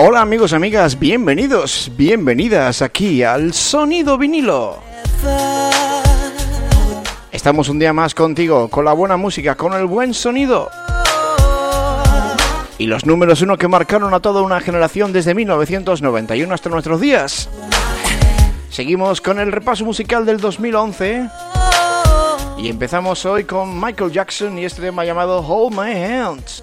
Hola amigos amigas, bienvenidos, bienvenidas aquí al Sonido Vinilo. Estamos un día más contigo, con la buena música, con el buen sonido. Y los números uno que marcaron a toda una generación desde 1991 hasta nuestros días. Seguimos con el repaso musical del 2011. Y empezamos hoy con Michael Jackson y este tema llamado Hold My Hands.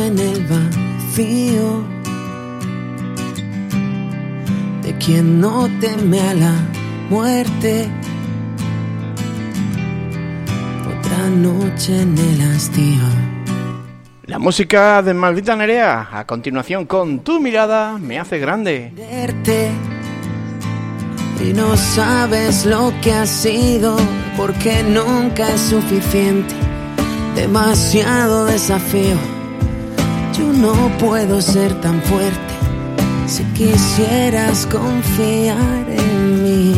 En el vacío de quien no teme a la muerte. Otra noche en el hastío. La música de Maldita Nerea, a continuación con Tu mirada me hace grande. Y no sabes lo que ha sido, porque nunca es suficiente. Demasiado desafío yo no puedo ser tan fuerte si quisieras confiar en mí.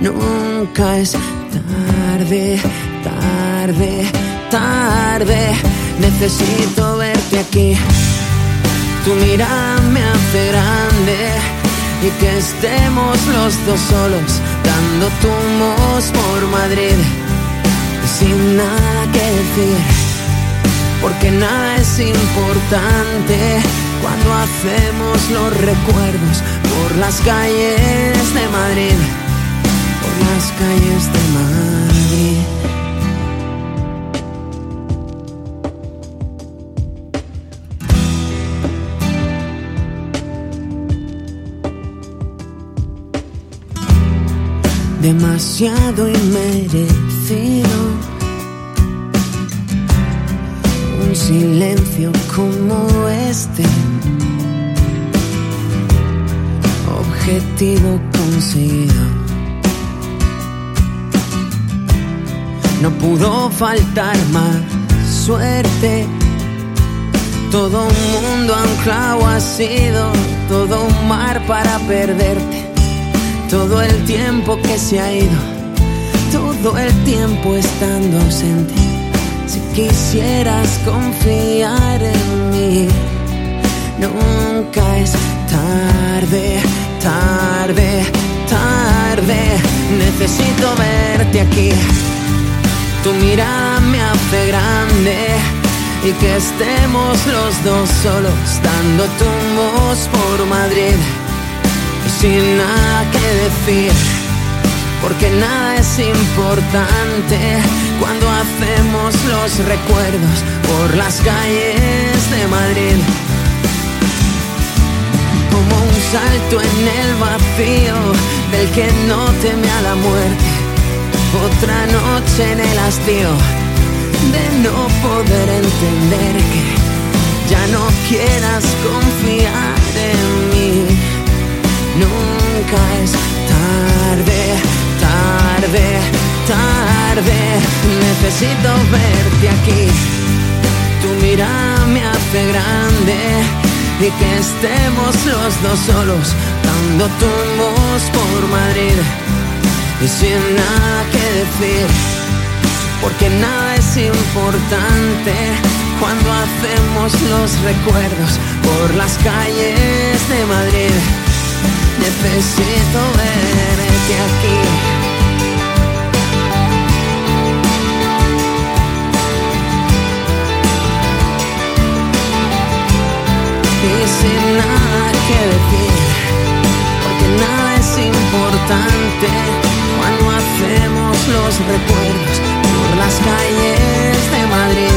Nunca es tarde, tarde, tarde. Necesito verte aquí. Tu mirada me hace grande y que estemos los dos solos dando tumos por Madrid sin nada que decir, porque nada es importante cuando hacemos los recuerdos por las calles de Madrid, por las calles de Madrid. demasiado inmerecido. Silencio como este, objetivo conseguido. No pudo faltar más suerte. Todo un mundo anclado ha sido, todo un mar para perderte todo el tiempo que se ha ido, todo el tiempo estando ausente. Si quisieras confiar en mí, nunca es tarde, tarde, tarde. Necesito verte aquí. Tu mirada me hace grande y que estemos los dos solos dando tumbos por Madrid sin nada que decir, porque nada es importante cuando hacemos los recuerdos por las calles de Madrid. Como un salto en el vacío del que no teme a la muerte, otra noche en el hastío de no poder entender que ya no quieras confiar en mí. Nunca es tarde, tarde, tarde. Necesito verte aquí. Tu mirada me hace grande y que estemos los dos solos dando tumbos por Madrid y sin nada que decir. Porque nada es importante cuando hacemos los recuerdos por las calles de Madrid. Necesito verte aquí. Sin nada que decir, porque nada es importante cuando hacemos los recuerdos por las calles de Madrid,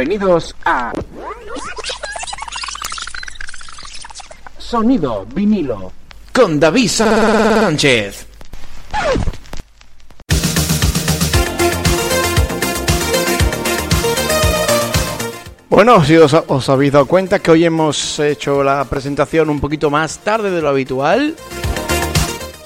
Bienvenidos a Sonido vinilo con David Sánchez. Bueno, si os, os, habéis dado cuenta que hoy hemos hecho la presentación un poquito más tarde de lo habitual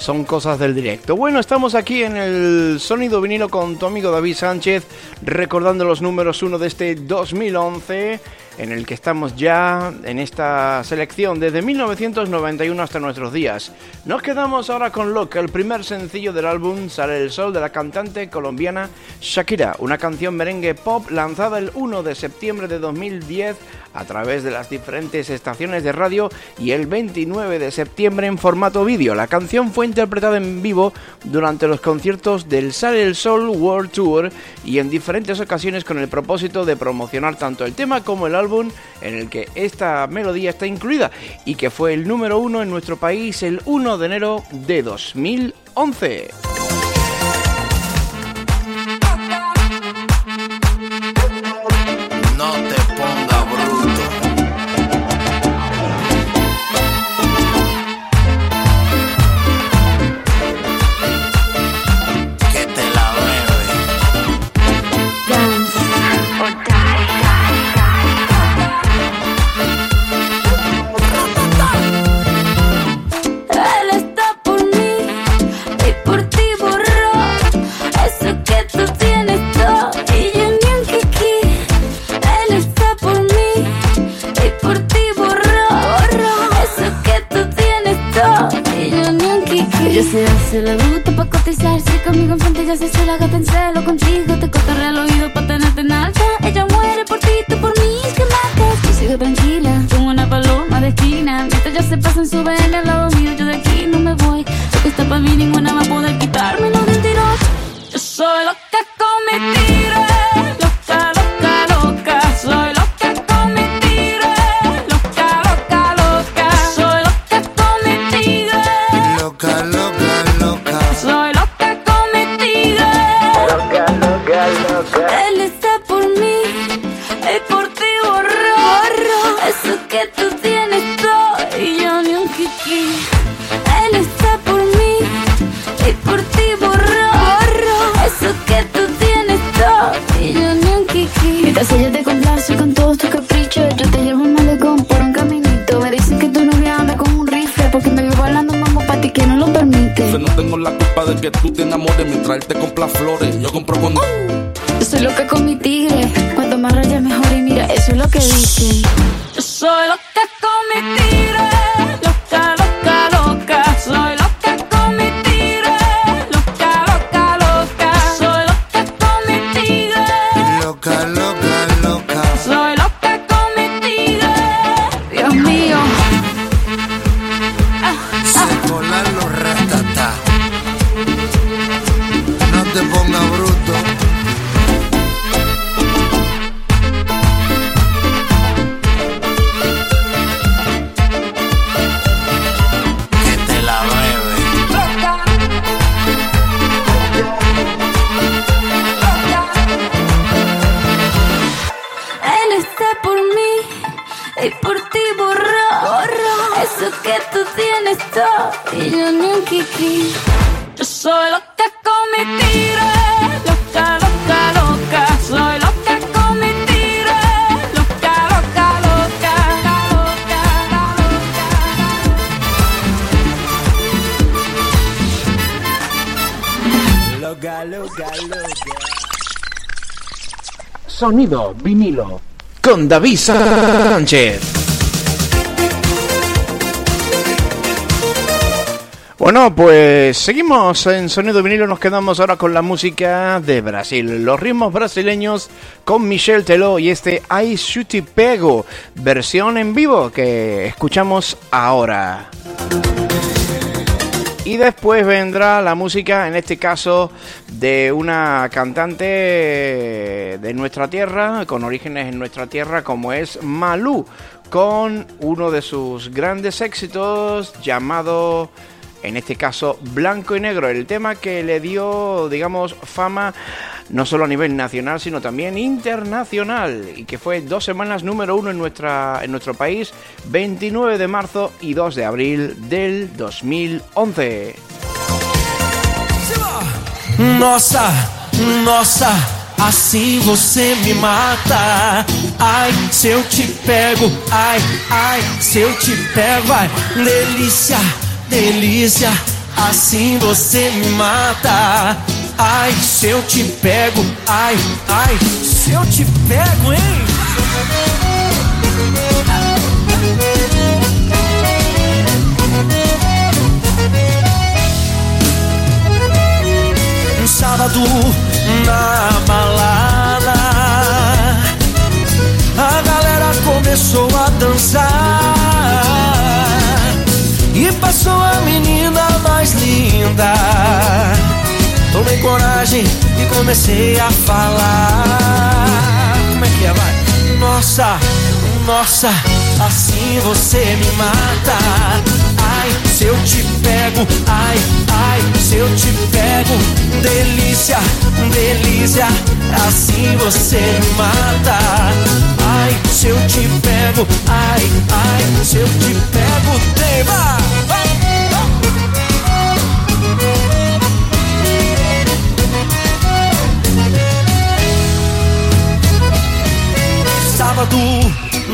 son cosas del directo. Bueno, estamos aquí en el sonido vinilo con tu amigo David Sánchez, recordando los números 1 de este 2011 en el que estamos ya en esta selección desde 1991 hasta nuestros días. Nos quedamos ahora con Loca, el primer sencillo del álbum Sale el Sol de la cantante colombiana Shakira, una canción merengue pop lanzada el 1 de septiembre de 2010 a través de las diferentes estaciones de radio y el 29 de septiembre en formato vídeo. La canción fue interpretada en vivo durante los conciertos del Sale el Sol World Tour y en diferentes ocasiones con el propósito de promocionar tanto el tema como el álbum álbum en el que esta melodía está incluida y que fue el número uno en nuestro país el 1 de enero de 2011. Se le gusta pa' cotizarse conmigo enfrente ya se hace la gata en celo contigo Te cortaré el oído pa' tenerte en alta. Ella muere por ti, tú por mí, es que matas Yo sigo tranquila, como una paloma de esquina. Mientras ya se pasa en su lado mío Yo de aquí no me voy, lo que está pa' mí ninguna va a poder quitarme los mentiros Yo soy lo que cometí. comprarte compra flores. Yo compro cuando. Sonido vinilo. Con David Sánchez. Bueno, pues seguimos en Sonido Vinilo, nos quedamos ahora con la música de Brasil, los ritmos brasileños con Michel Teló y este Ai Chuti Pego, versión en vivo que escuchamos ahora. Y después vendrá la música, en este caso, de una cantante de nuestra tierra, con orígenes en nuestra tierra, como es Malú, con uno de sus grandes éxitos llamado en este caso Blanco y Negro, el tema que le dio, digamos, fama no solo a nivel nacional, sino también internacional, y que fue dos semanas número uno en, nuestra, en nuestro país, 29 de marzo y 2 de abril del 2011. Nossa, nossa, assim você me mata. Ai, se eu te pego, ai, ai, se eu te pego, ai, delícia. Delícia, assim você me mata. Ai, se eu te pego, ai, ai, se eu te pego, hein? Um sábado na balada, a galera começou a dançar. Passou a menina mais linda. Tomei coragem e comecei a falar. Como é que é, vai? Nossa, Nossa, assim você me mata. Ai, se eu te pego, ai, ai, se eu te pego, delícia, delícia, assim você me mata. Ai, se eu te pego, ai, ai, se eu te pego, tema.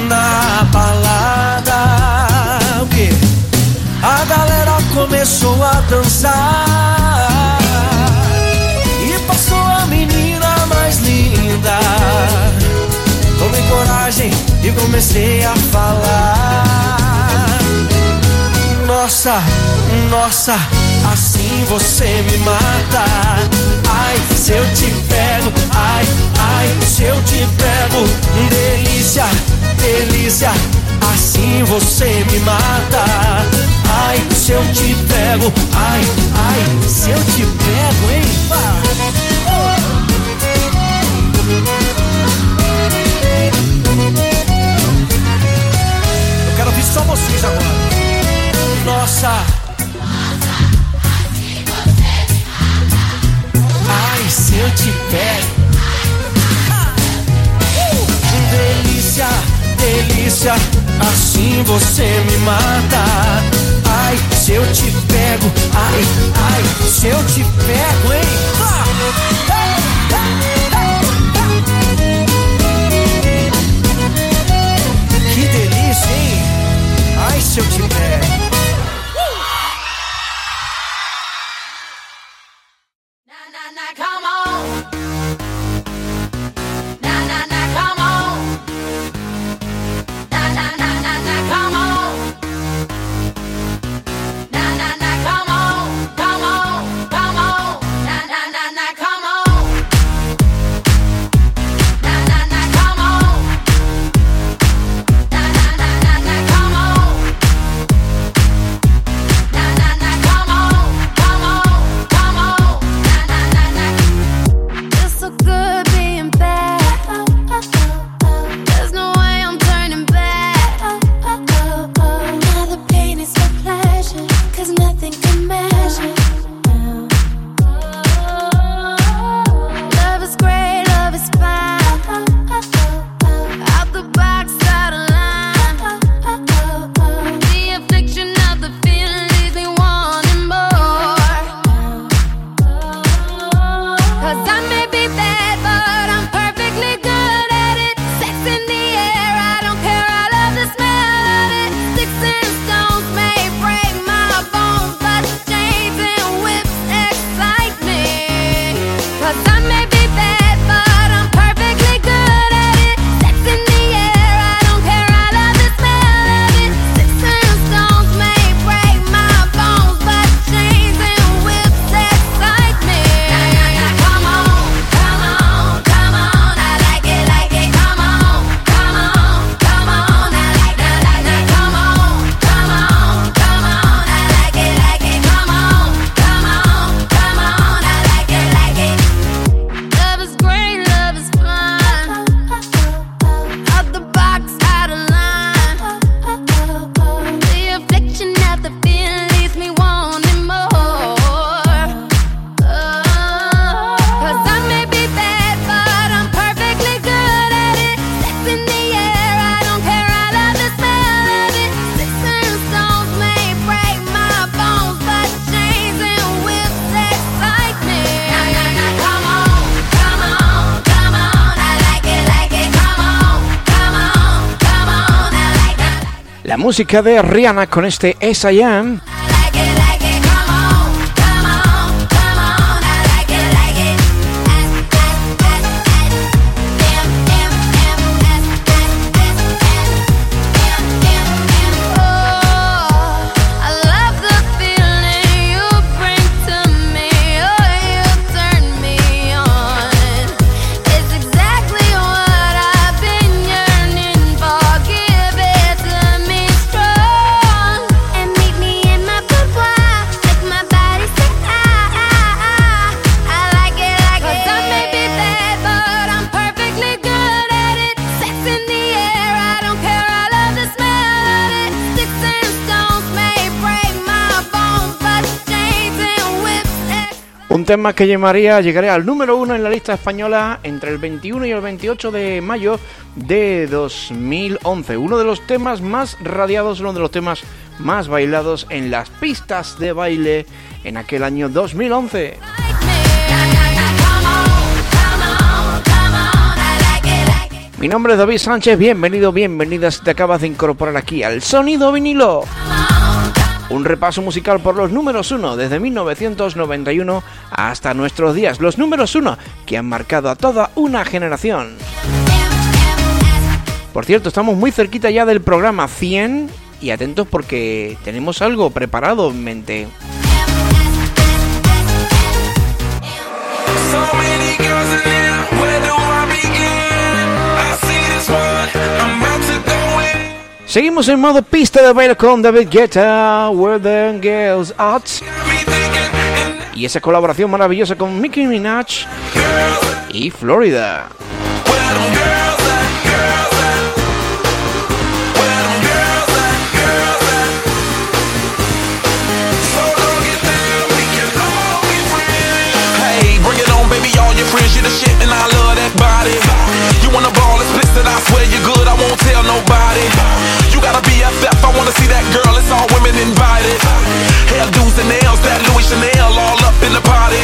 Na balada. A galera começou a dançar e passou a menina mais linda. Tomei coragem e comecei a falar. Nossa, nossa, assim você me mata. Ai, se eu te pego, ai, ai, se eu te pego, delícia delícia, assim você me mata. Ai, se eu te pego, ai, ai, se eu te pego, hein? Eu quero ouvir só vocês agora. Nossa. Ai, se eu te pego. Delícia delícia, assim você me mata. Ai, se eu te pego, ai, ai, se eu te pego, hein? Música de Rihanna con este S.I.M. tema que llamaría, llegaría al número uno en la lista española entre el 21 y el 28 de mayo de 2011. Uno de los temas más radiados, uno de los temas más bailados en las pistas de baile en aquel año 2011. Mi nombre es David Sánchez, bienvenido, bienvenida te acabas de incorporar aquí al Sonido Vinilo. Un repaso musical por los números uno desde 1991 hasta nuestros días. Los números uno que han marcado a toda una generación. Por cierto, estamos muy cerquita ya del programa 100 y atentos porque tenemos algo preparado en mente. Seguimos en modo pista de baile con David Guetta, Where the Girls At. Y esa colaboración maravillosa con Mickey Minaj y Florida. friends, you the shit and I love that body. You wanna ball, explicit, I swear you're good, I won't tell nobody. You got a BFF, I wanna see that girl, it's all women invited. Hair do's and nails, that Louis Chanel all up in the party.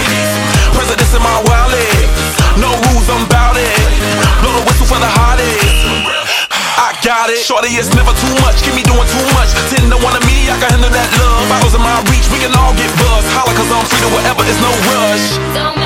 Presidents in my wallet, no rules, I'm bout it. Blow the whistle for the hottest. I got it. Shorty, it's never too much. Keep me doing too much. Ten to one of me, I can handle that love. Bottles in my reach, we can all get buzzed. Holla, cause I'm free to whatever, it's no rush.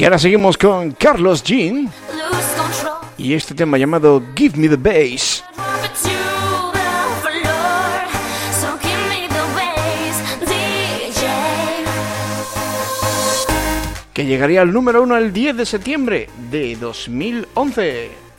Y ahora seguimos con Carlos Jean y este tema llamado Give Me the Bass. Que llegaría al número uno el 10 de septiembre de 2011.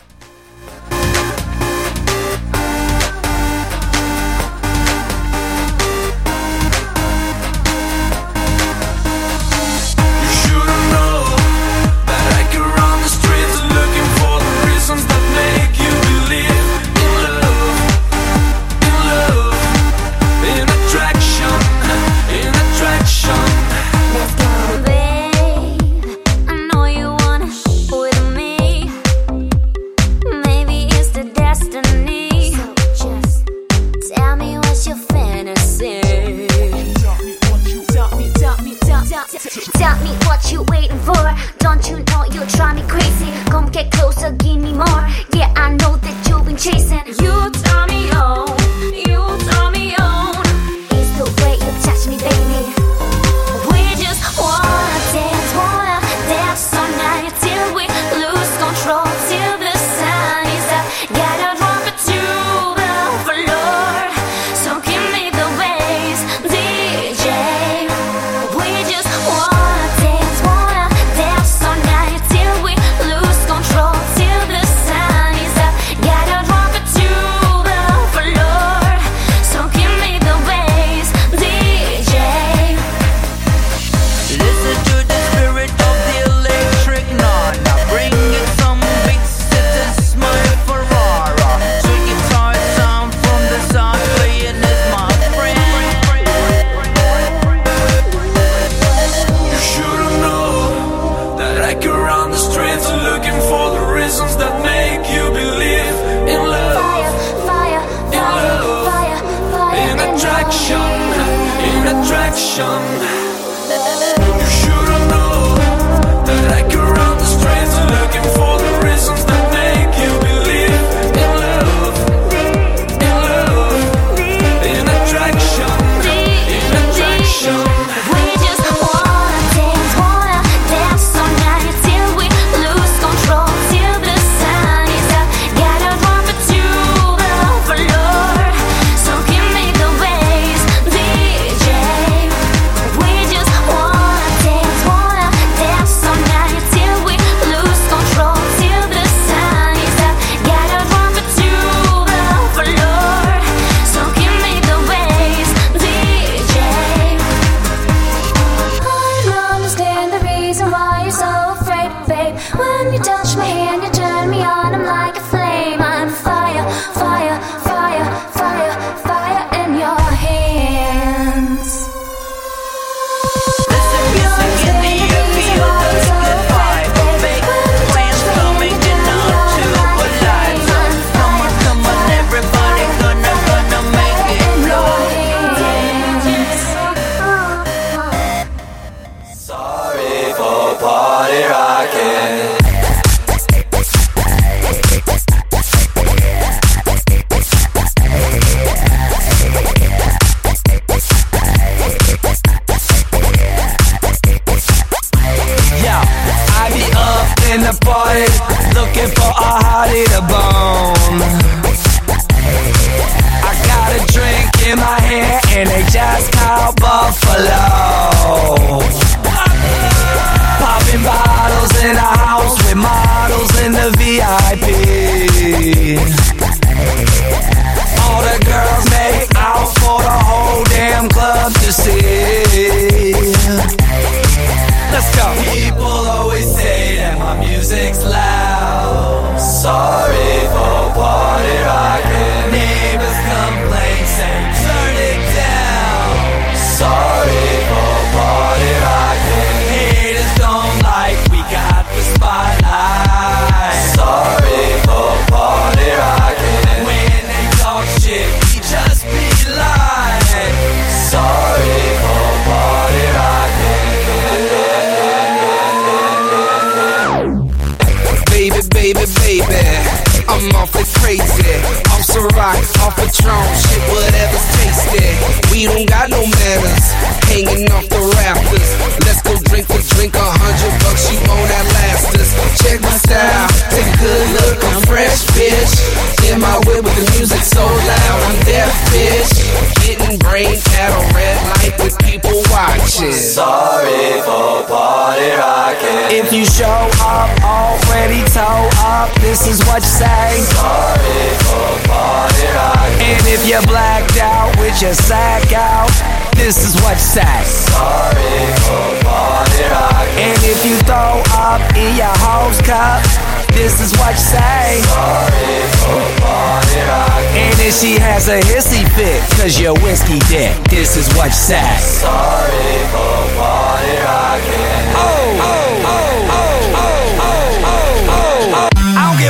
Your sack out, this is what you say. Sorry for party rocking. And if you throw up in your hose cup, this is what you say. Sorry for party rocking. And if she has a hissy fit, cause you're whiskey dick, this is what you say. Sorry for party. Oh, oh, oh, oh, oh, oh, oh,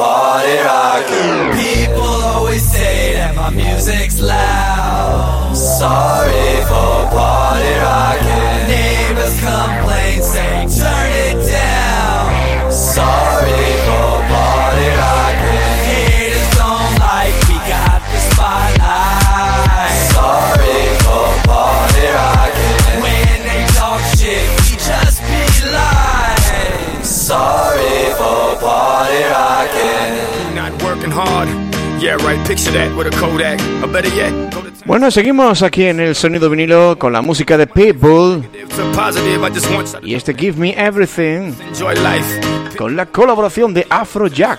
party rocking. People always say that my music's loud. Sorry for party rocking. Neighbors complain, say turn it down. Sorry for party rocking. Haters don't like we got the spotlight. Sorry for party rocking. When they talk shit, we just be lying. Sorry for party rocking. Not working hard. Yeah, right. Picture that with a Kodak. Or better yet, go to Bueno, seguimos aquí en el sonido vinilo con la música de Pitbull y este Give Me Everything enjoy life. con la colaboración de Afrojack.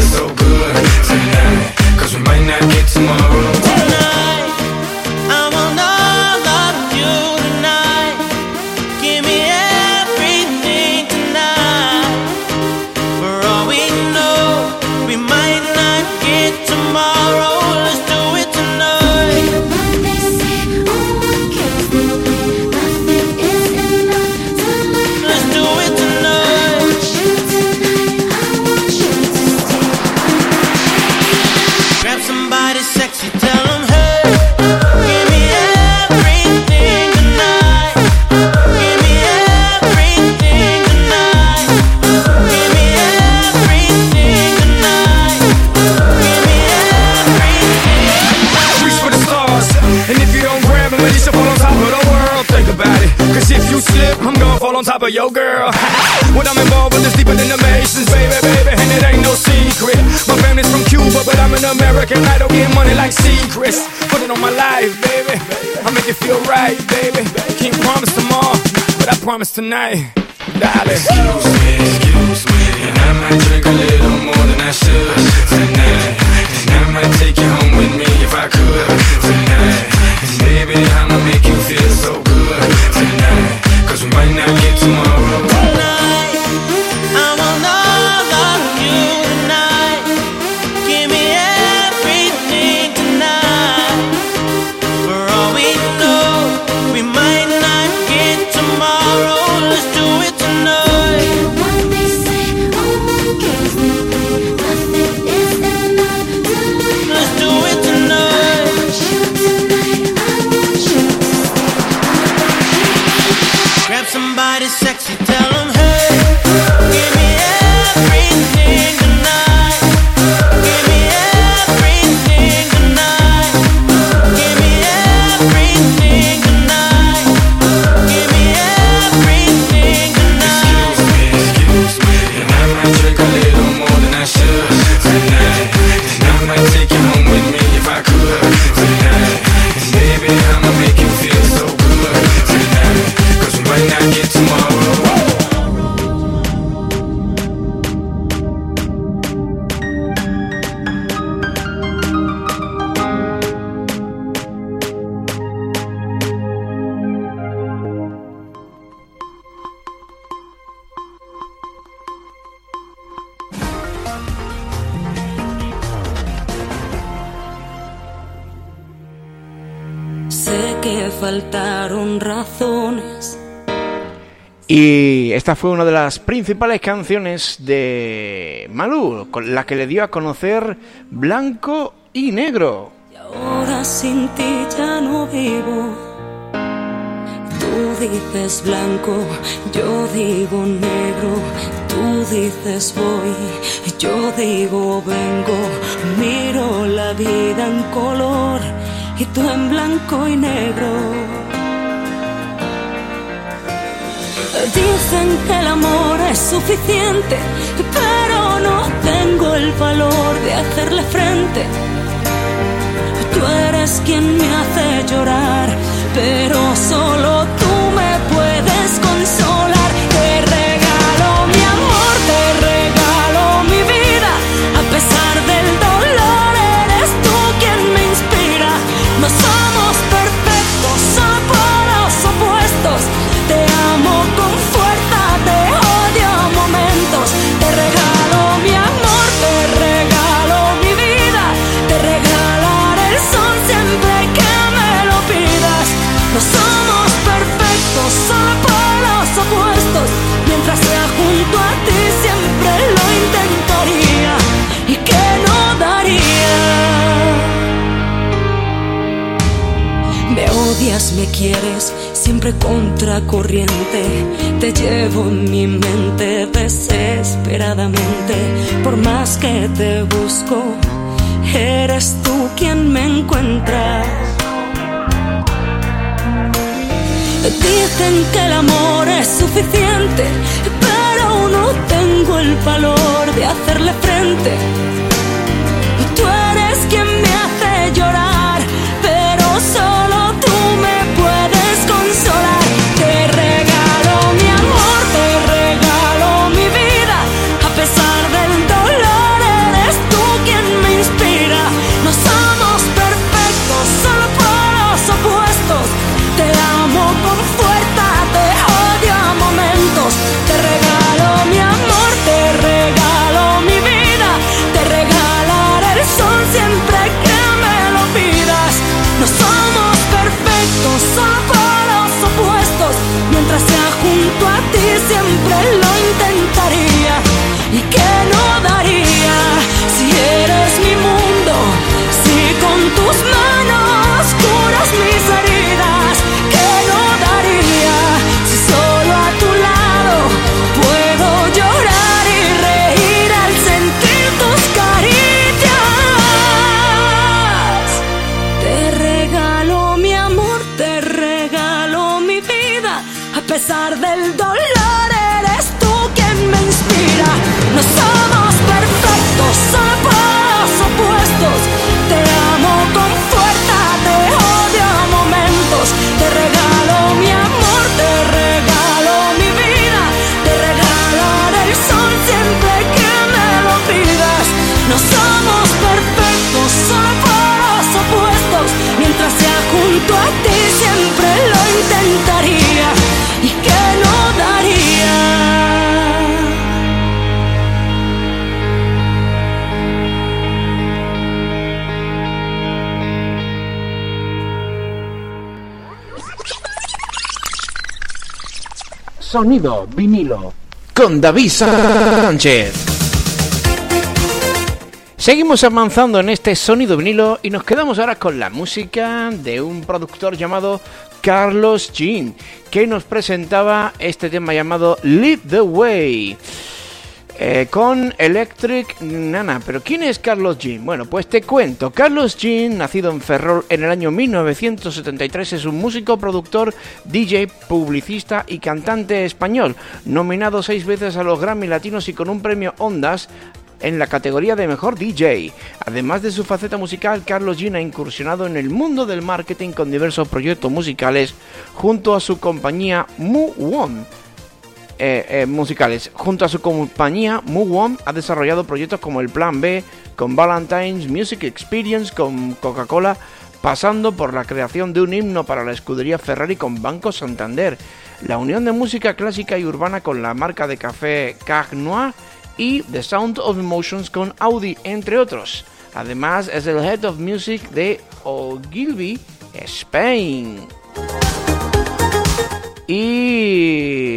tomorrow. Your girl. when I'm involved with this deeper than the Masons, baby, baby. And it ain't no secret. My family's from Cuba, but I'm an American. I don't get money like secrets. Put it on my life, baby. I make it feel right, baby. Can't promise tomorrow, but I promise tonight. Darling. Excuse me, excuse me. And I might drink a little more than I should tonight. And I might take you home with me if I could tonight. And baby, I'ma make you feel so good tonight. Cause we might not get tomorrow. Y esta fue una de las principales canciones de Malú, con la que le dio a conocer Blanco y Negro. Ahora sin ti ya no vivo. Tú dices blanco, yo digo negro. Tú dices voy, yo digo vengo. Miro la vida en color y tú en blanco y negro. Dicen que el amor es suficiente, pero no tengo el valor de hacerle frente. Tú eres quien me hace llorar, pero solo tú me puedes consolar. Quieres, siempre contracorriente. Te llevo en mi mente desesperadamente. Por más que te busco, eres tú quien me encuentra. Dicen que el amor es suficiente, pero no tengo el valor de hacerle frente. Tú eres quien me hace llorar, pero solo Sonido vinilo. con David Sánchez. Seguimos avanzando en este sonido vinilo y nos quedamos ahora con la música de un productor llamado Carlos Jean, que nos presentaba este tema llamado Lead the Way. Eh, con Electric Nana. ¿Pero quién es Carlos Jean? Bueno, pues te cuento. Carlos Jean, nacido en Ferrol en el año 1973, es un músico, productor, DJ, publicista y cantante español, nominado seis veces a los Grammy Latinos y con un premio Ondas en la categoría de mejor DJ. Además de su faceta musical, Carlos Jean ha incursionado en el mundo del marketing con diversos proyectos musicales junto a su compañía Mu One. Eh, eh, musicales. Junto a su compañía, Mu One ha desarrollado proyectos como el Plan B, con Valentine's Music Experience, con Coca-Cola, pasando por la creación de un himno para la escudería Ferrari con Banco Santander, la unión de música clásica y urbana con la marca de café Cag Noir y The Sound of Emotions con Audi, entre otros. Además, es el Head of Music de Ogilvy, Spain. Y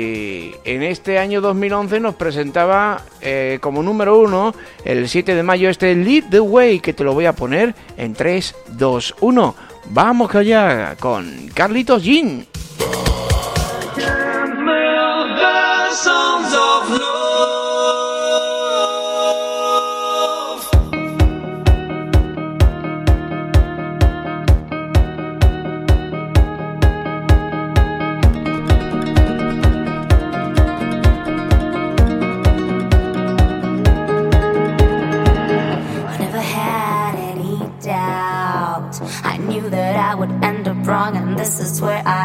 en este año 2011 nos presentaba eh, como número uno el 7 de mayo este Lead the Way que te lo voy a poner en 3, 2, 1. Vamos allá con Carlitos Jean.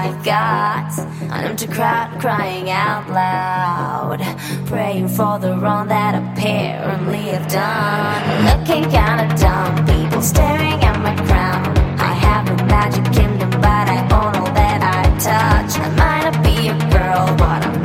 Where I got an empty crowd crying out loud, praying for the wrong that apparently I've done. Looking kinda dumb, people staring at my crown. I have a magic kingdom, but I own all that I touch. I might not be a girl, but I'm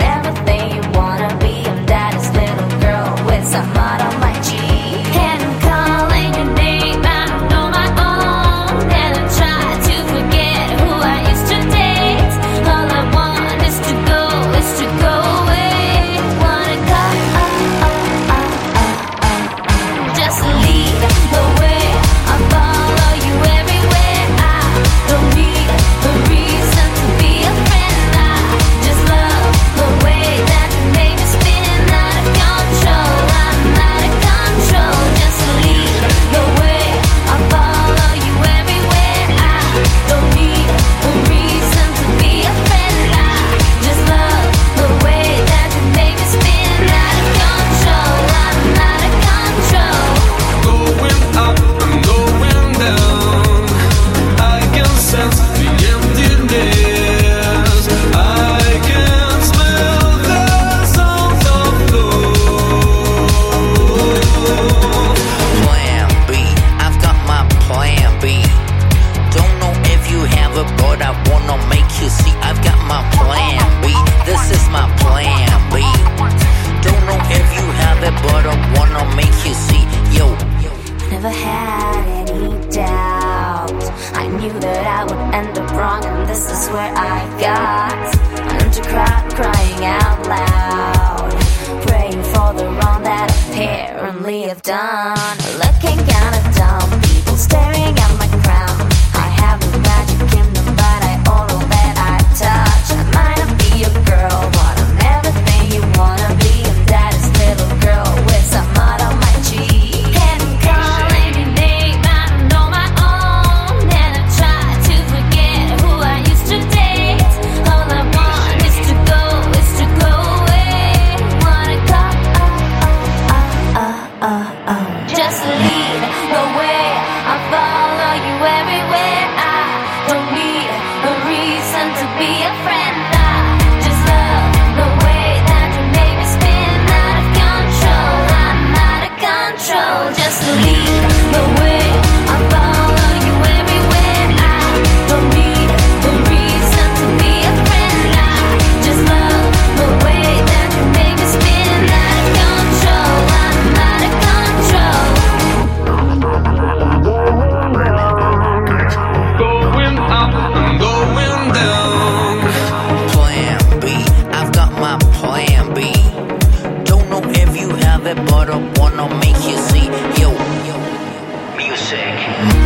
wanna make you see yo. Music.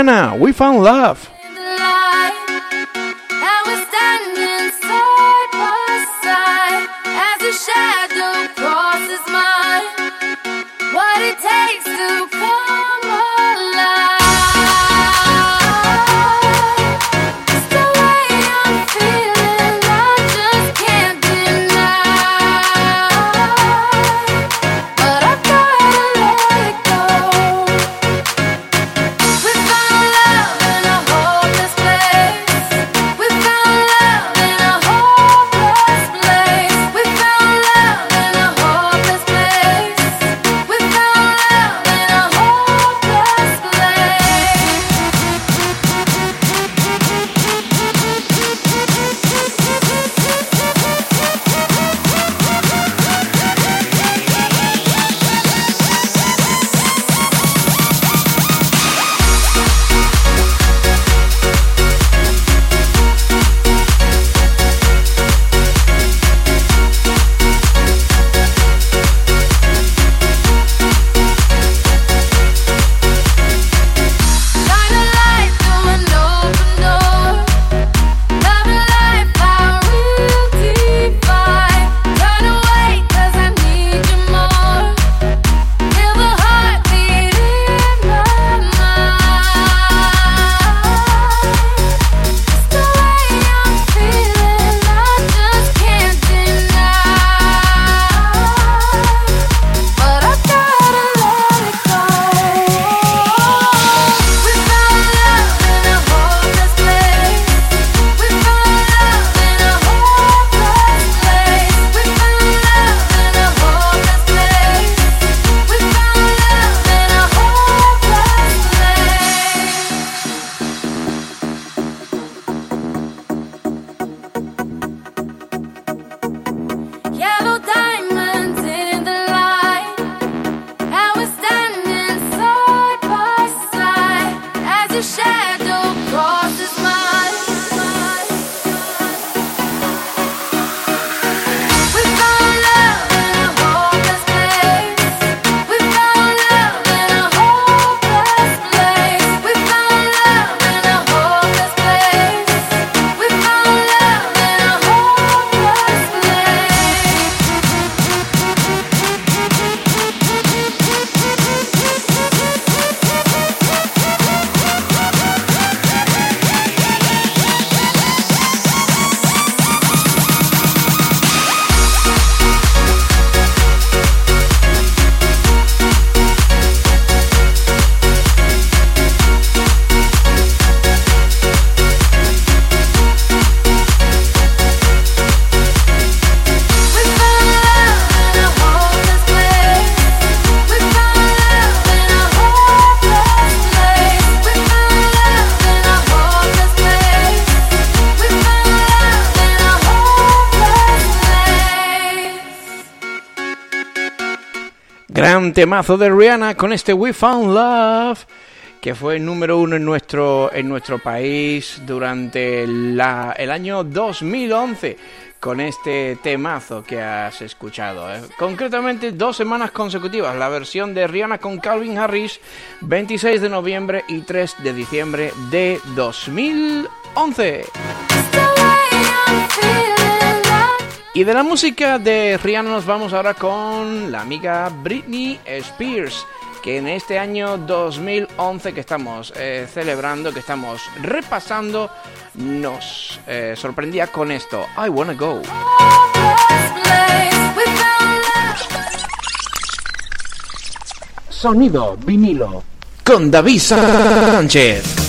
Diana, we found love. temazo de Rihanna con este We Found Love, que fue número uno en nuestro, en nuestro país durante la, el año 2011, con este temazo que has escuchado. ¿eh? Concretamente dos semanas consecutivas, la versión de Rihanna con Calvin Harris, 26 de noviembre y 3 de diciembre de 2011. Y de la música de Rihanna nos vamos ahora con la amiga Britney Spears, que en este año 2011 que estamos eh, celebrando, que estamos repasando, nos eh, sorprendía con esto, I Wanna Go. Sonido vinilo con David Sánchez.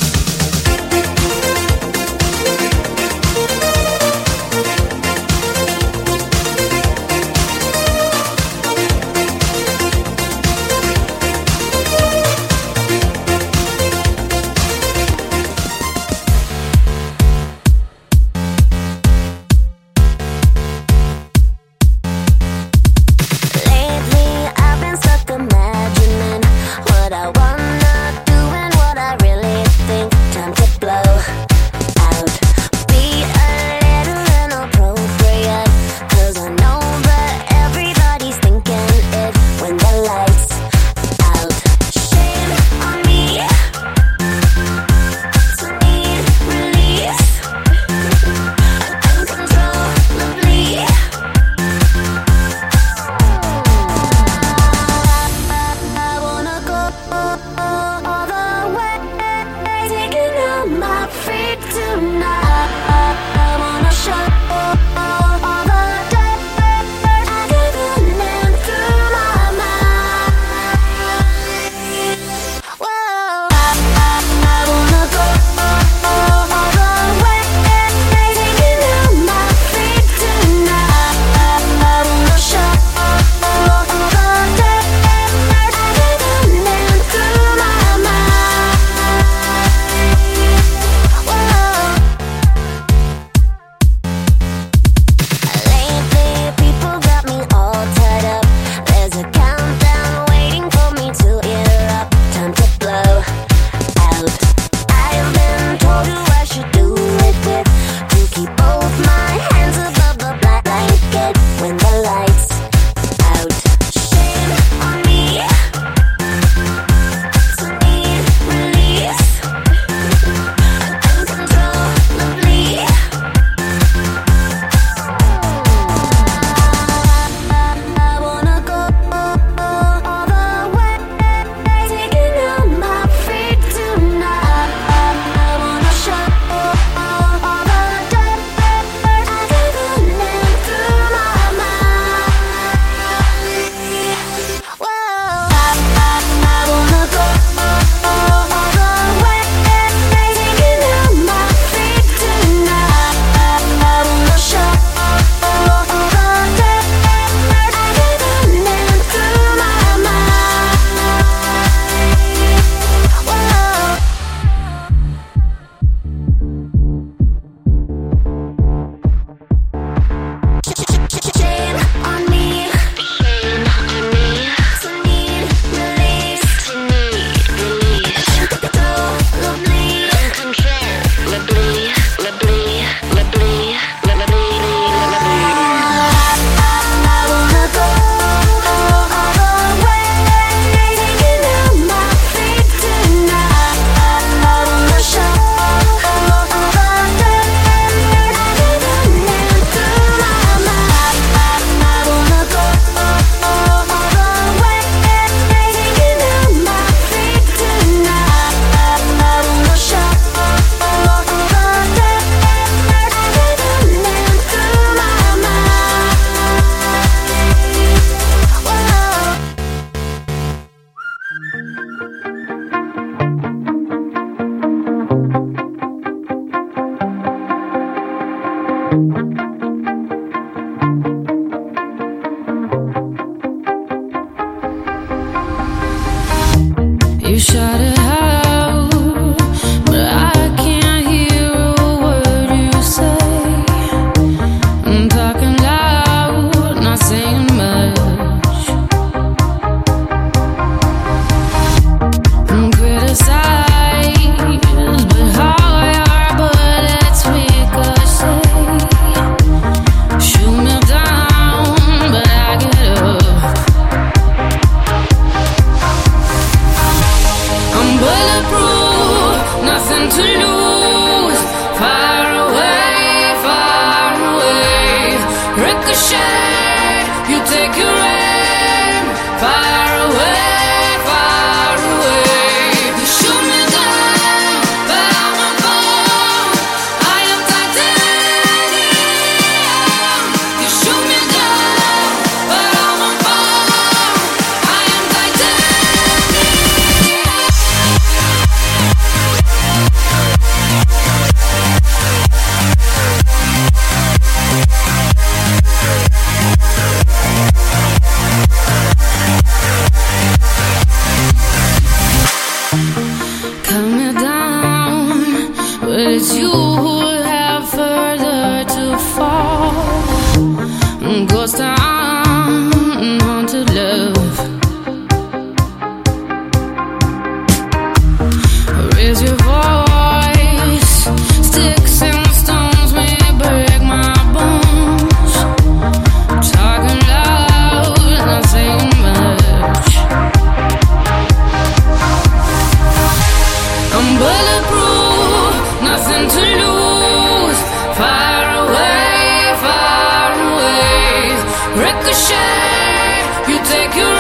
Ricochet, you take your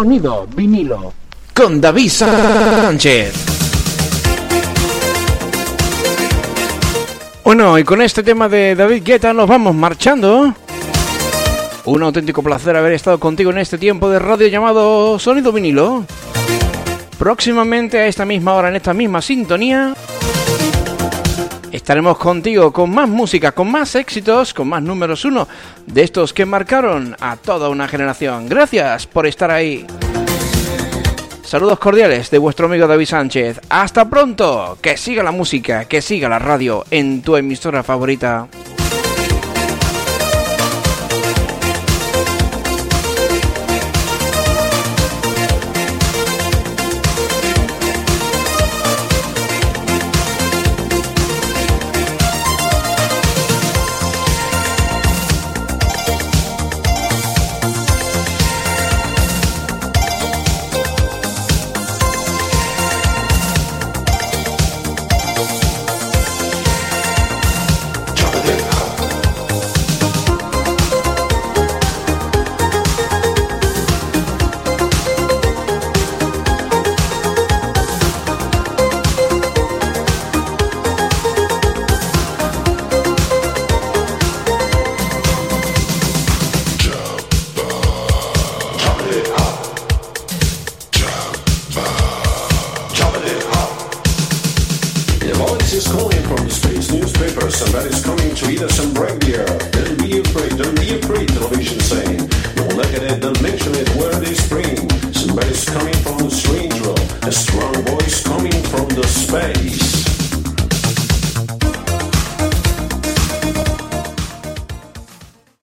Sonido vinilo. Con David Sánchez. Bueno, y con este tema de David Guetta nos vamos marchando. Un auténtico placer haber estado contigo en este tiempo de radio llamado Sonido Vinilo. Próximamente a esta misma hora, en esta misma sintonía, Estaremos contigo con más música, con más éxitos, con más números uno de estos que marcaron a toda una generación. Gracias por estar ahí. Saludos cordiales de vuestro amigo David Sánchez. Hasta pronto. Que siga la música, que siga la radio en tu emisora favorita.